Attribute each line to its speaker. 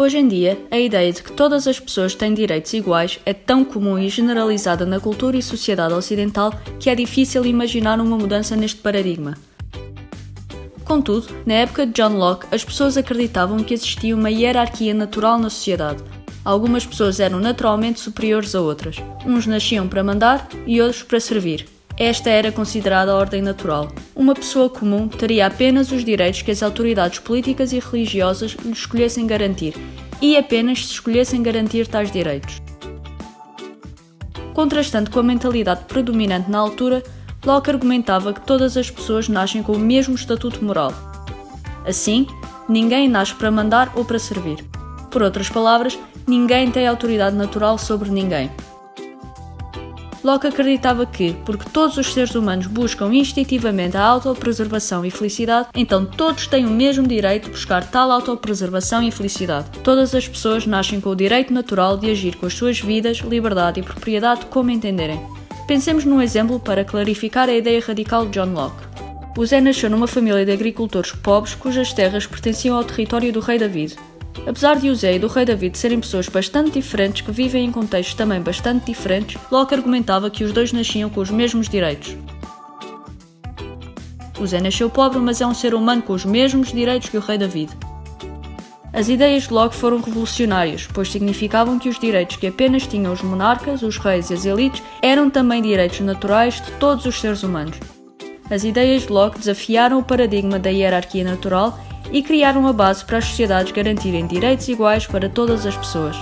Speaker 1: Hoje em dia, a ideia de que todas as pessoas têm direitos iguais é tão comum e generalizada na cultura e sociedade ocidental que é difícil imaginar uma mudança neste paradigma. Contudo, na época de John Locke, as pessoas acreditavam que existia uma hierarquia natural na sociedade. Algumas pessoas eram naturalmente superiores a outras. Uns nasciam para mandar e outros para servir. Esta era considerada a ordem natural. Uma pessoa comum teria apenas os direitos que as autoridades políticas e religiosas lhe escolhessem garantir, e apenas se escolhessem garantir tais direitos. Contrastando com a mentalidade predominante na altura, Locke argumentava que todas as pessoas nascem com o mesmo estatuto moral. Assim, ninguém nasce para mandar ou para servir. Por outras palavras, ninguém tem autoridade natural sobre ninguém. Locke acreditava que, porque todos os seres humanos buscam instintivamente a autopreservação e felicidade, então todos têm o mesmo direito de buscar tal autopreservação e felicidade. Todas as pessoas nascem com o direito natural de agir com as suas vidas, liberdade e propriedade como entenderem. Pensemos num exemplo para clarificar a ideia radical de John Locke. O Zé nasceu numa família de agricultores pobres cujas terras pertenciam ao território do rei David. Apesar de José e do rei David serem pessoas bastante diferentes que vivem em contextos também bastante diferentes, Locke argumentava que os dois nasciam com os mesmos direitos. O Zé nasceu pobre, mas é um ser humano com os mesmos direitos que o rei David. As ideias de Locke foram revolucionárias, pois significavam que os direitos que apenas tinham os monarcas, os reis e as elites eram também direitos naturais de todos os seres humanos. As ideias de Locke desafiaram o paradigma da hierarquia natural e criaram a base para as sociedades garantirem direitos iguais para todas as pessoas.